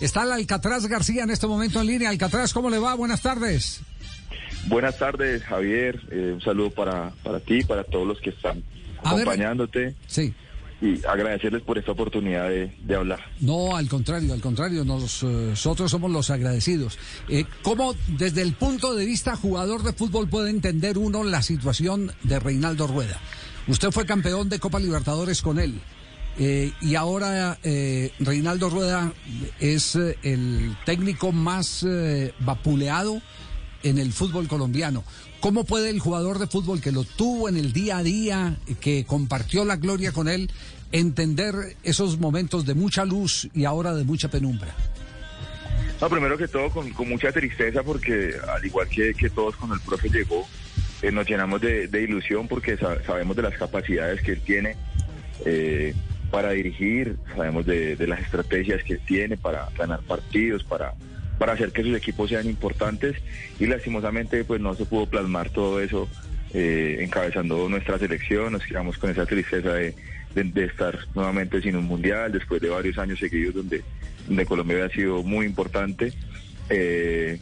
Está el Alcatraz García en este momento en línea. Alcatraz, ¿cómo le va? Buenas tardes. Buenas tardes, Javier. Eh, un saludo para, para ti, para todos los que están acompañándote. sí. Y agradecerles por esta oportunidad de, hablar. No, al contrario, al contrario, nosotros somos los agradecidos. Eh, ¿Cómo, desde el punto de vista jugador de fútbol, puede entender uno la situación de Reinaldo Rueda? Usted fue campeón de Copa Libertadores con él. Eh, y ahora eh, Reinaldo Rueda es eh, el técnico más vapuleado en el fútbol colombiano. ¿Cómo puede el jugador de fútbol que lo tuvo en el día a día, que compartió la gloria con él, entender esos momentos de mucha luz y ahora de mucha penumbra? No, primero que todo con, mucha tristeza porque al igual que, todos cuando el profe llegó, nos llenamos de, ilusión porque sabemos de las capacidades que él tiene para dirigir, sabemos de, las estrategias que tiene para ganar partidos, para, para hacer que sus equipos sean importantes y lastimosamente pues no se pudo plasmar todo eso eh, encabezando nuestra selección, nos quedamos con esa tristeza de, estar nuevamente sin un mundial después de varios años seguidos donde, donde Colombia había sido muy importante, eh,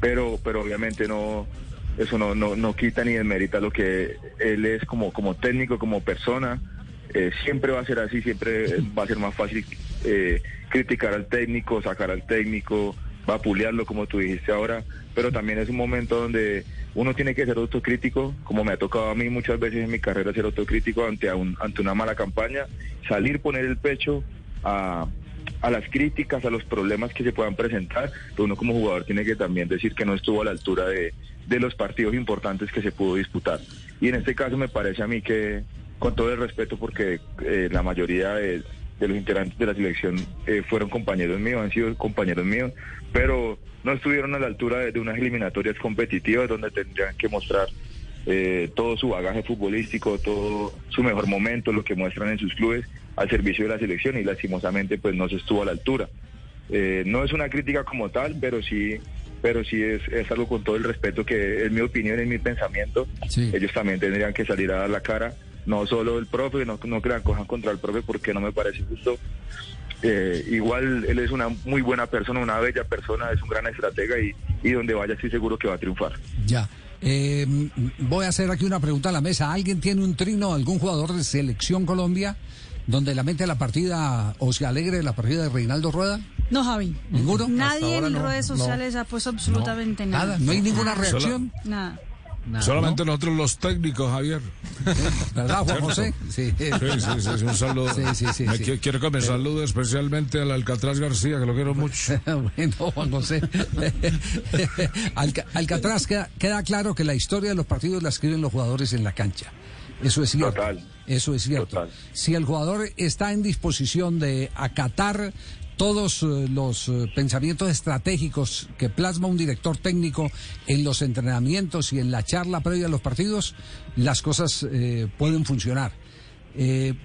pero, pero obviamente no eso no, no, no quita ni desmerita lo que él es como, como técnico, como persona, eh, siempre va a ser así, siempre va a ser más fácil eh, criticar al técnico, sacar al técnico, vapulearlo como tú dijiste ahora, pero también es un momento donde uno tiene que ser autocrítico, como me ha tocado a mí muchas veces en mi carrera ser autocrítico ante, ante una mala campaña, salir, poner el pecho a, a las críticas, a los problemas que se puedan presentar, pero uno como jugador tiene que también decir que no estuvo a la altura de, de los partidos importantes que se pudo disputar. Y en este caso me parece a mí que, con todo el respeto porque eh, la mayoría de, los integrantes de la selección eh, fueron compañeros míos, han sido compañeros míos, pero no estuvieron a la altura de, unas eliminatorias competitivas donde tendrían que mostrar eh, todo su bagaje futbolístico, todo su mejor momento, lo que muestran en sus clubes al servicio de la selección y lastimosamente pues no se estuvo a la altura. no es una crítica como tal, pero sí pero sí es, es algo con todo el respeto que es mi opinión, es mi pensamiento. Ellos también tendrían que salir a dar la cara no solo el profe, no, no crean cojan contra el profe porque no me parece justo. Eh, igual él es una muy buena persona, una bella persona, es un gran estratega y, y donde vaya estoy seguro que va a triunfar. Ya. Eh, voy a hacer aquí una pregunta a la mesa. ¿Alguien tiene un trino, algún jugador de selección Colombia, donde la mente la partida o se alegre de la partida de Reinaldo Rueda? No, Javi. ¿Ninguno? Nadie en redes sociales ha puesto absolutamente nada. Nada, no hay ninguna reacción. Nada. Solamente nosotros los técnicos, Javier. ¿Verdad, Juan José? Sí, sí, sí, un saludo. Sí, sí, sí, quiero que me salude especialmente al Alcatraz García, que lo quiero mucho. bueno, Juan José. Alcatraz, queda, queda claro que la historia de los partidos la escriben los jugadores en la cancha. Eso es cierto. Total. Eso es cierto. Total. Si el jugador está en disposición de acatar todos eh, los eh, pensamientos estratégicos que plasma un director técnico en los entrenamientos y en la charla previa a los partidos, las cosas eh, pueden funcionar.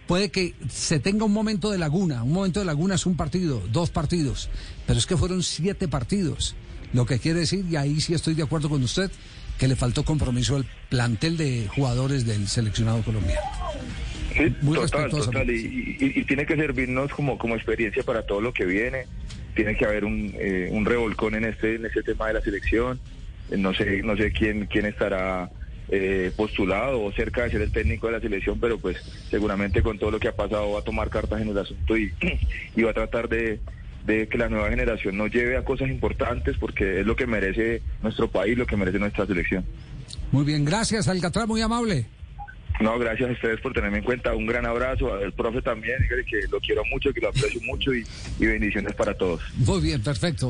puede que se tenga un momento de laguna, un momento de laguna es un partido, dos partidos, pero es que fueron siete partidos, lo que quiere decir, y ahí sí estoy de acuerdo con usted, que le faltó compromiso al plantel de jugadores del seleccionado colombiano. Sí, total, total. Y, tiene que servirnos como, como experiencia para todo lo que viene. Tiene que haber un, eh, un revolcón en este, en este tema de la selección. Eh, no sé, no sé quién, quién estará eh, postulado o cerca de ser el técnico de la selección, pero pues seguramente con todo lo que ha pasado va a tomar cartas en el asunto y, y va a tratar de, de que la nueva generación nos lleve a cosas importantes porque es lo que merece nuestro país, lo que merece nuestra selección. Muy bien, gracias Alcatraz, muy amable. No, gracias a ustedes por tenerme en cuenta. Un gran abrazo al profe también, que lo quiero mucho, que lo aprecio mucho y, y bendiciones para todos. Muy bien, perfecto.